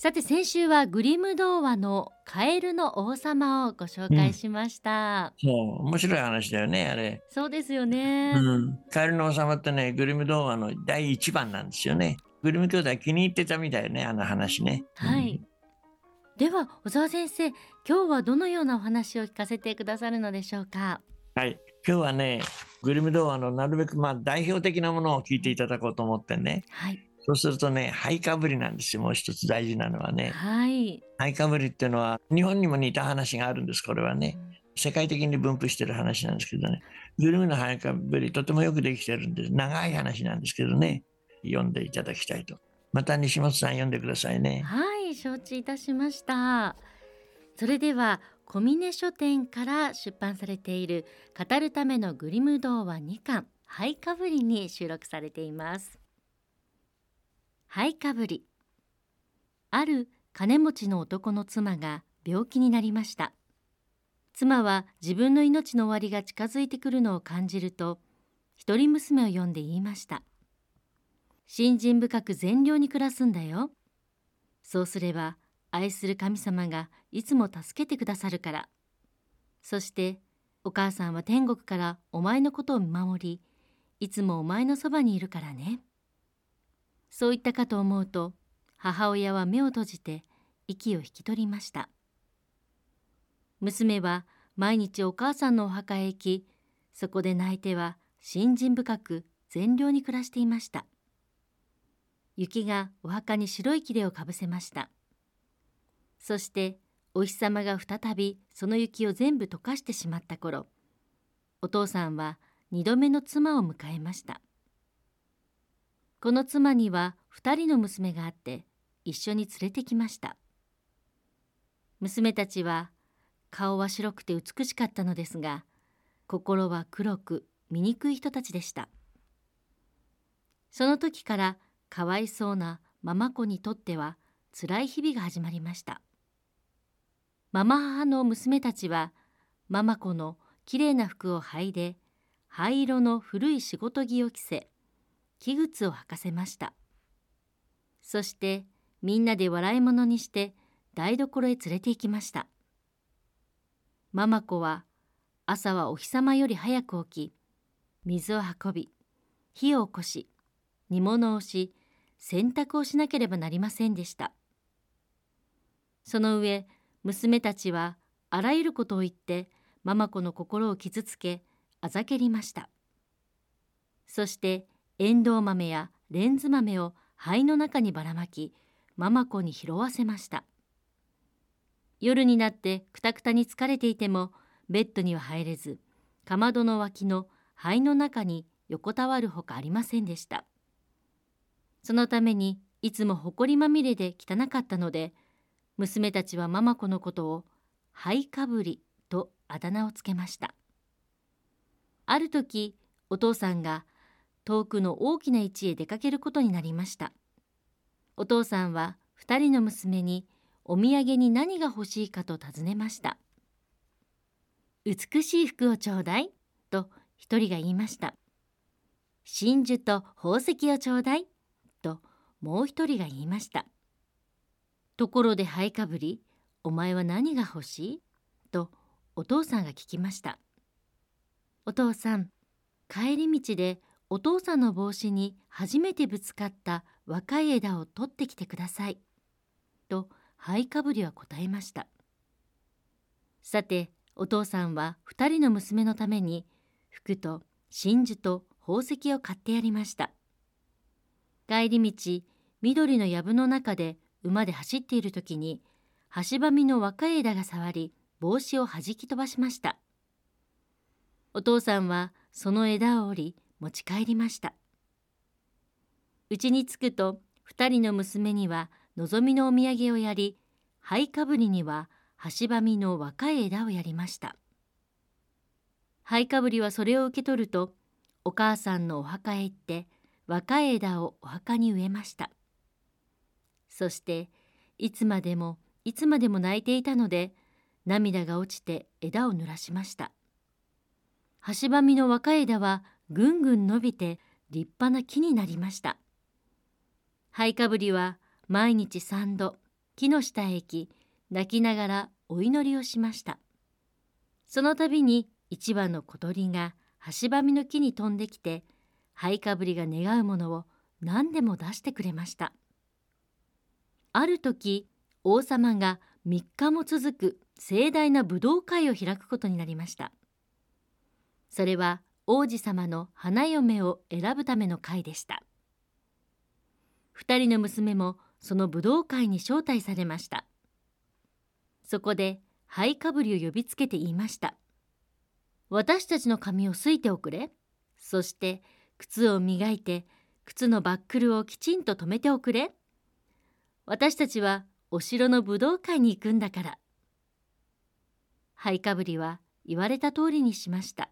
さて先週はグリム童話のカエルの王様をご紹介しました、そう、面白い話だよね、あれ。そうですよね、うん。カエルの王様ってね、グリム童話の第一番なんですよね。グリム兄弟気に入ってたみたいね、あの話ね。はい。では小沢先生今日はどのようなお話を聞かせてくださるのでしょうか？はい。今日はね、グリム童話のなるべくまあ代表的なものを聞いていただこうと思ってね。はいそうするとね、ハイかぶりなんですよ。もう一つ大事なのはね。はいハイかぶりっていうのは、日本にも似た話があるんです、これはね。世界的に分布してる話なんですけどね。グリムのハイかぶり、とてもよくできてるんです。長い話なんですけどね。読んでいただきたいと。また西本さん読んでくださいね。はい承知いたしましたそれでは小峰書店から出版されている語るためのグリム童話2巻ハイかぶりに収録されていますハイかぶり。ある金持ちの男の妻が病気になりました。妻は自分の命の終わりが近づいてくるのを感じると一人娘を呼んで言いました。信心深く善良に暮らすんだよ。そうすれば愛する神様がいつも助けてくださるから。そしてお母さんは天国からお前のことを見守りいつもお前のそばにいるからね。そう言ったかと思うと母親は目を閉じて息を引き取りました。娘は毎日お母さんのお墓へ行きそこで泣いては信心深く善良に暮らしていました。雪がお墓に白い切れをかぶせました。そしてお日様が再びその雪を全部溶かしてしまった頃お父さんは二度目の妻を迎えました。この妻には二人の娘があって一緒に連れてきました。娘たちは顔は白くて美しかったのですが心は黒く醜い人たちでした。その時からかわいそうなママ子にとっては辛い日々が始まりました。ママ母の娘たちはママ子のきれいな服を剥いで灰色の古い仕事着を着せ器具を履かせました。そしてみんなで笑い物にして台所へ連れて行きました。ママ子は朝はお日様より早く起き水を運び火を起こし煮物をし洗濯をしなければなりませんでした。その上娘たちはあらゆることを言ってママ子の心を傷つけあざけりました。そしてエンドウ豆やレンズ豆を灰の中にばらまきママ子に拾わせました。夜になってくたくたに疲れていてもベッドには入れずかまどの脇の灰の中に横たわるほかありませんでした。そのためにいつもほこりまみれで汚かったので娘たちはママ子のことを「灰かぶり」とあだ名をつけました。ある時お父さんが遠くの大きな位置へ出かけることになりました。お父さんは二人の娘にお土産に何が欲しいかと尋ねました美しい服をちょうだいと一人が言いました真珠と宝石をちょうだいともう一人が言いました。ところで灰かぶりお前は何が欲しい？とお父さんが聞きましたお父さん帰り道でお父さんの帽子に初めてぶつかった若い枝を取ってきてください。と灰かぶりは答えました。さてお父さんは二人の娘のために服と真珠と宝石を買ってやりました。帰り道緑の藪の中で馬で走っている時に橋ばみの若い枝が触り帽子を弾き飛ばしました。お父さんはその枝を折り持ち帰りました。うちに着くと二人の娘には望みのお土産をやり灰かぶりには橋ばみの若い枝をやりました。灰かぶりはそれを受け取るとお母さんのお墓へ行って若い枝をお墓に植えました。そしていつまでもいつまでも泣いていたので涙が落ちて枝を濡らしました。橋ばみの若い枝はぐんぐん伸びて立派な木になりました。灰かぶりは毎日三度木の下へ行き泣きながらお祈りをしました。その度に一羽の小鳥が橋ばみの木に飛んできて灰かぶりが願うものを何でも出してくれました。ある時王様が3日も続く盛大な武道会を開くことになりました。それは王子様の花嫁を選ぶための会でした。2人の娘もその武道会に招待されました。そこで灰かぶりを呼びつけて言いました。私たちの髪をすいておくれ。そして靴を磨いて靴のバックルをきちんと留めておくれ。私たちはお城の武道会に行くんだから。灰かぶりは言われた通りにしました。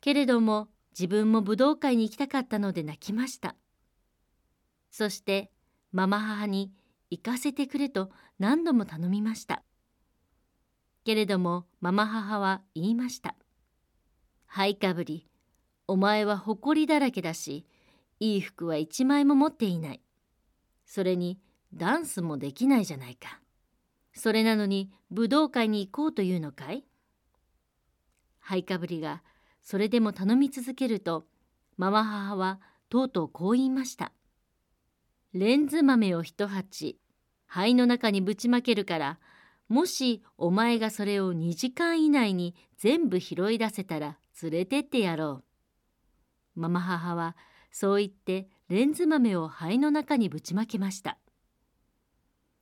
けれども自分も武道会に行きたかったので泣きました。そしてママ母に行かせてくれと何度も頼みました。けれどもママ母は言いました。灰かぶり、お前は誇りだらけだし、いい服は一枚も持っていない。それにダンスもできないじゃないか。それなのに武道会に行こうというのかい？灰かぶりがそれでも頼み続けるとママ母はとうとうこう言いました。レンズ豆を一鉢灰の中にぶちまけるからもしお前がそれを2時間以内に全部拾い出せたら連れてってやろう。ママ母はそう言ってレンズ豆を灰の中にぶちまけました。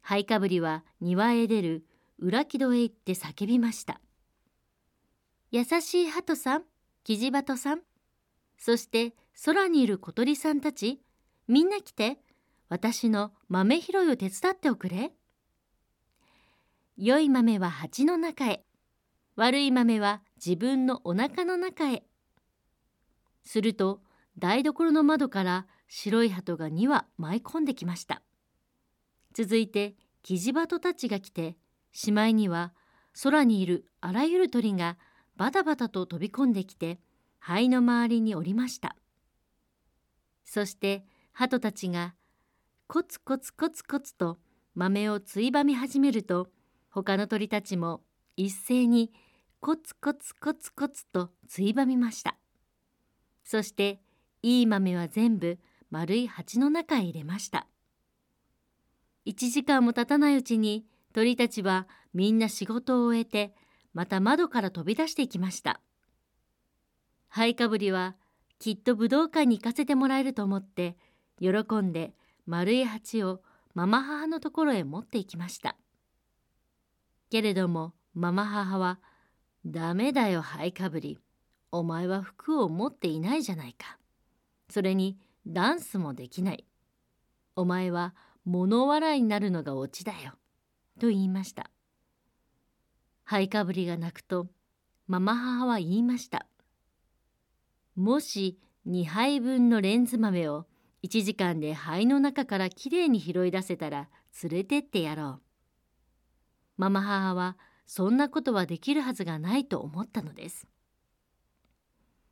灰かぶりは庭へ出る裏木戸へ行って叫びました。優しい鳩さん、キジバトさん、そして空にいる小鳥さんたち、みんな来て、私の豆拾いを手伝っておくれ。良い豆は鉢の中へ、悪い豆は自分のお腹の中へ。すると台所の窓から白い鳩が2羽舞い込んできました。続いてキジバトたちが来てしまいには空にいるあらゆる鳥がバタバタと飛び込んできて灰の周りにおりました。そして鳩たちがコツコツコツコツと豆をついばみ始めると他の鳥たちも一斉にコツコツコツコツとついばみました。そしていい豆は全部丸い鉢の中へ入れました。1時間も経たないうちに鳥たちはみんな仕事を終えてまた窓から飛び出していきました。灰かぶりはきっと武道館に行かせてもらえると思って喜んで丸い鉢をママ母のところへ持っていきました。けれどもママ母は「ダメだよ灰かぶりお前は服を持っていないじゃないか。それにダンスもできない。お前は物笑いになるのがオチだよ」と言いました灰かぶりが泣くとママ母は言いました「もし2杯分のレンズ豆を1時間で灰の中からきれいに拾い出せたら連れてってやろう」ママ母はそんなことはできるはずがないと思ったのです。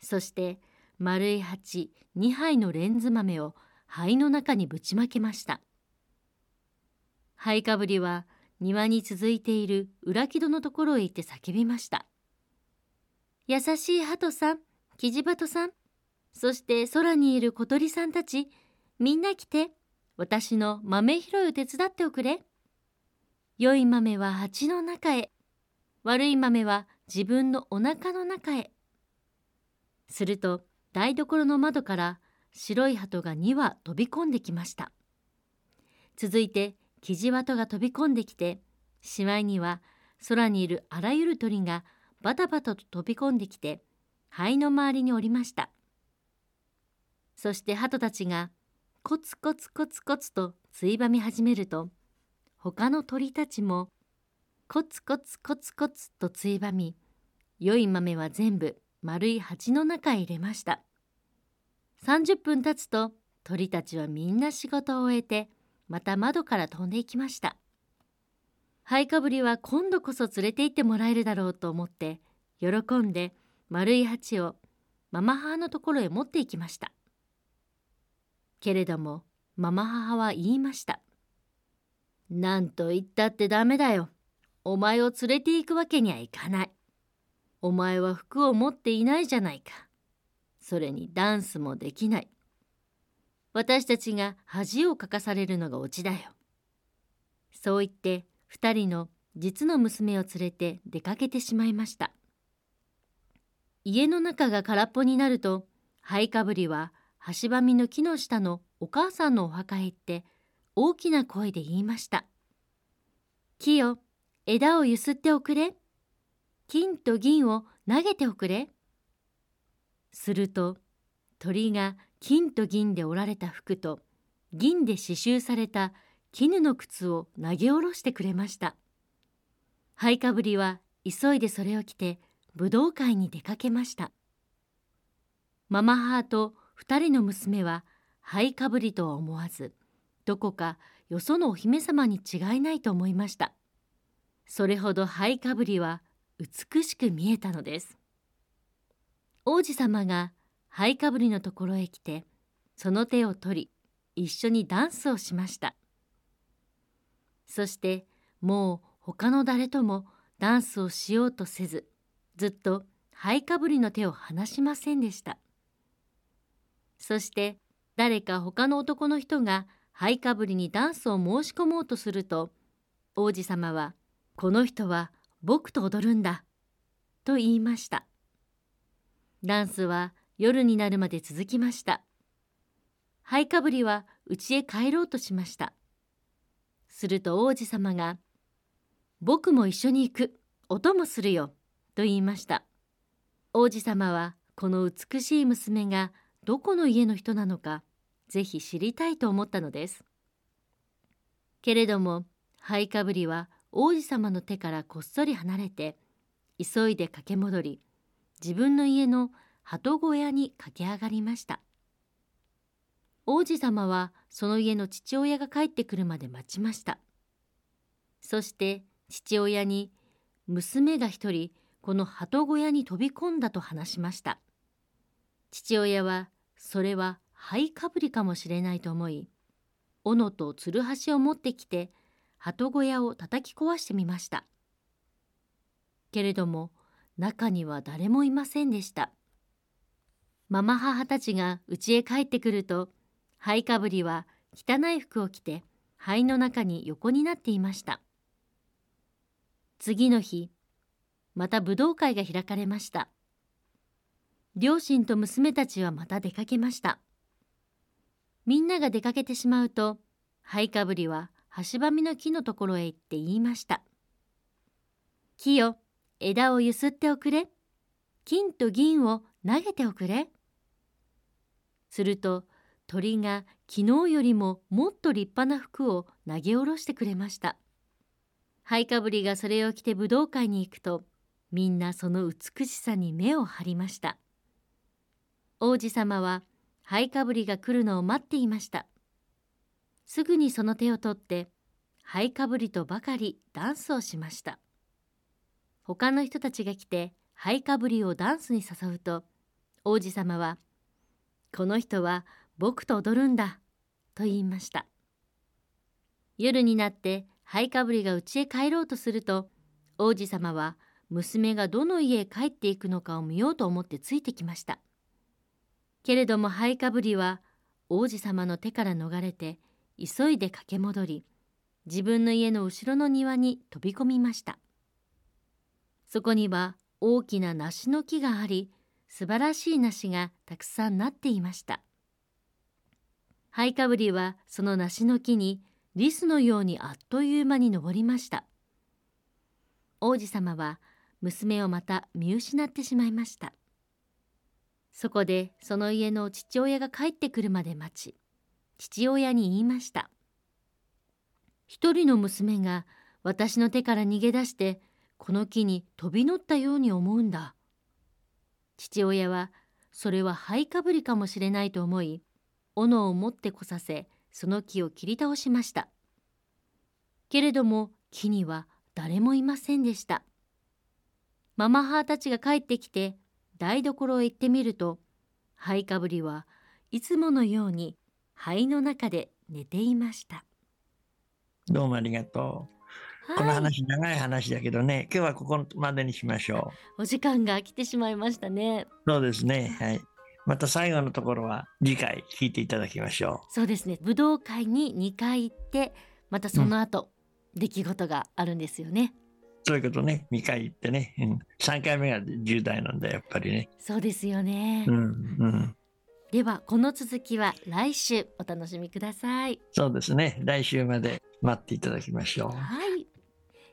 そして丸い鉢2杯のレンズ豆を灰の中にぶちまけました。灰かぶりは庭に続いている裏木戸のところへ行って叫びました。優しい鳩さん、キジバトさん、そして空にいる小鳥さんたち、みんな来て、私の豆拾いを手伝っておくれ。良い豆は鉢の中へ、悪い豆は自分のお腹の中へ。すると台所の窓から白い鳩が2羽飛び込んできました。続いてキジワトが飛び込んできてしまいには空にいるあらゆる鳥がバタバタと飛び込んできて灰の周りにおりました。そして鳩たちがコツコツコツコツとついばみ始めると他の鳥たちもコツコツコツコツとついばみ良い豆は全部丸い鉢の中へ入れました。30分経つと鳥たちはみんな仕事を終えてまた窓から飛んでいきました。ハイカブリは今度こそ連れて行ってもらえるだろうと思って喜んで丸い鉢をママ母のところへ持って行きました。けれどもママ母は言いました「なんと言ったってダメだよ。お前を連れて行くわけにはいかない。お前は服を持っていないじゃないか。それにダンスもできない。私たちが恥をかかされるのがオチだよ。そう言って2人の実の娘を連れて出かけてしまいました。家の中が空っぽになるとハイカブリは橋ばみの木の下のお母さんのお墓へ行って大きな声で言いました「木よ枝をゆすっておくれ。金と銀を投げておくれ」すると鳥が金と銀で織られた服と銀で刺繍された絹の靴を投げ下ろしてくれました。ハイカブリは急いでそれを着て武道会に出かけました。ママ母と二人の娘はハイカブリとは思わず、どこかよそのお姫様に違いないと思いました。それほどハイカブリは美しく見えたのです。王子様がハイカブリのところへ来て、その手を取り、一緒にダンスをしました。そしてもう他の誰ともダンスをしようとせずずっとハイかぶりの手を離しませんでしたそして誰か他の男の人がハイかぶりにダンスを申し込もうとすると王子様は「この人は僕と踊るんだ」と言いましたダンスは夜になるまで続きました。ハイかぶりは家へ帰ろうとしました。すると王子様が「僕も一緒に行く音もするよ」と言いました。王子様はこの美しい娘がどこの家の人なのかぜひ知りたいと思ったのです。けれどもハイカブリは王子様の手からこっそり離れて急いで駆け戻り自分の家の鳩小屋に駆け上がりました王子様はその家の父親が帰ってくるまで待ちました。そして父親に娘が一人この鳩小屋に飛び込んだと話しました。父親はそれは灰かぶりかもしれないと思い、斧とつるはしを持ってきて鳩小屋を叩き壊してみました。けれども中には誰もいませんでした。ママ母たちが家へ帰ってくると灰かぶりは汚い服を着て灰の中に横になっていました。次の日また武道会が開かれました。両親と娘たちはまた出かけました。みんなが出かけてしまうと灰かぶりは橋ばみの木のところへ行って言いました「木よ枝をゆすっておくれ。金と銀を投げておくれ」すると鳥が昨日よりももっと立派な服を投げ下ろしてくれました。ハイカブリがそれを着て武道会に行くとみんなその美しさに目を張りました。王子様はハイカブリが来るのを待っていました。すぐにその手を取ってハイカブリとばかりダンスをしました。他の人たちが来てハイカブリをダンスに誘うと王子様は「この人は僕と踊るんだ」と言いました。夜になってハイカブリが家へ帰ろうとすると王子様は娘がどの家へ帰っていくのかを見ようと思ってついてきました。けれどもハイカブリは王子様の手から逃れて急いで駆け戻り自分の家の後ろの庭に飛び込みました。そこには大きな梨の木があり素晴らしい梨がたくさんなっていましたハイカブリはその梨の木にリスのようにあっという間に登りました。王子様は娘をまた見失ってしまいました。そこでその家の父親が帰ってくるまで待ち、父親に言いました。一人の娘が私の手から逃げ出してこの木に飛び乗ったように思うんだ父親はそれは灰かぶりかもしれないと思い斧を持ってこさせその木を切り倒しました。けれども木には誰もいませんでした。ママ母たちが帰ってきて台所へ行ってみると灰かぶりはいつものように灰の中で寝ていました。どうもありがとう。この話、長い話だけどね、今日はここまでにしましょう。お時間が来てしまいましたね。そうですね。はい。また最後のところは次回聞いていただきましょう。そうですね。武道会に2回行って、またその後、うん、出来事があるんですよね。そういうことね。2回行ってね。うん、3回目が10代なんだやっぱりね。そうですよね。うん、うんではこの続きは来週お楽しみくださいそうですね来週まで待っていただきましょうはい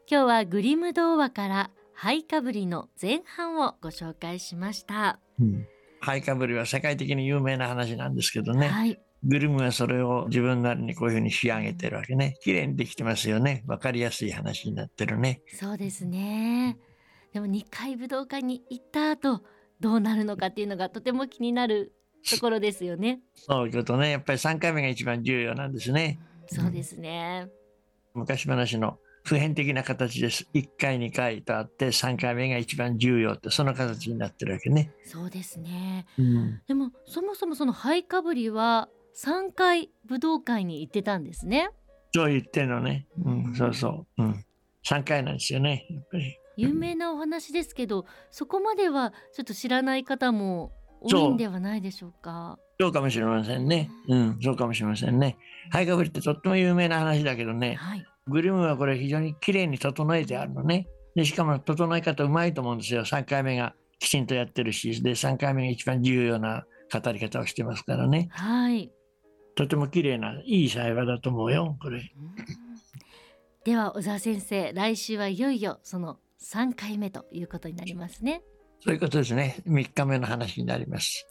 今日はグリム童話からハイカブリの前半をご紹介しました、うん、ハイカブリは世界的に有名な話なんですけどね、はい、グリムはそれを自分なりにこういうふうに仕上げてるわけね。綺麗にできてますよね。わかりやすい話になってるね。そうですね。でも2回武道館に行った後どうなるのかっていうのがとても気になるところですよね。そういうことね。やっぱり3回目が一番重要なんですね。そうですね。昔話の普遍的な形です。1回、2回とあって、3回目が一番重要って、その形になってるわけね。そうですね。うん、でも、そもそもそのハイカブリは3回武道会に行ってたんですね。そう言ってんのね。うん、そうそう。うん。3回なんですよね。やっぱり。有名なお話ですけど、そこまではちょっと知らない方も多いんではないでしょうか？そうかもしれませんね。うん、そうかもしれませんね。ハイカブリってとっても有名な話だけどね、はい、グリムはこれ非常に綺麗に整えてあるのね。でしかも整え方うまいと思うんですよ。3回目がきちんとやってるし、で、3回目が一番重要な語り方をしてますからね。はい。とても綺麗ないい裁判だと思うよ、これ。では小沢先生、来週はいよいよその3回目ということになりますね。そういうことですね。3日目の話になります。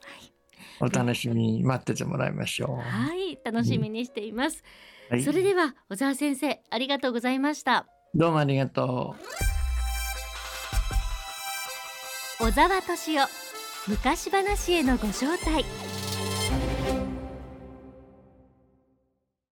はい、お楽しみに待っててもらいましょう。はい、楽しみにしています。うんはい、それでは小沢先生、ありがとうございました。どうもありがとう。小沢敏夫昔話へのご招待。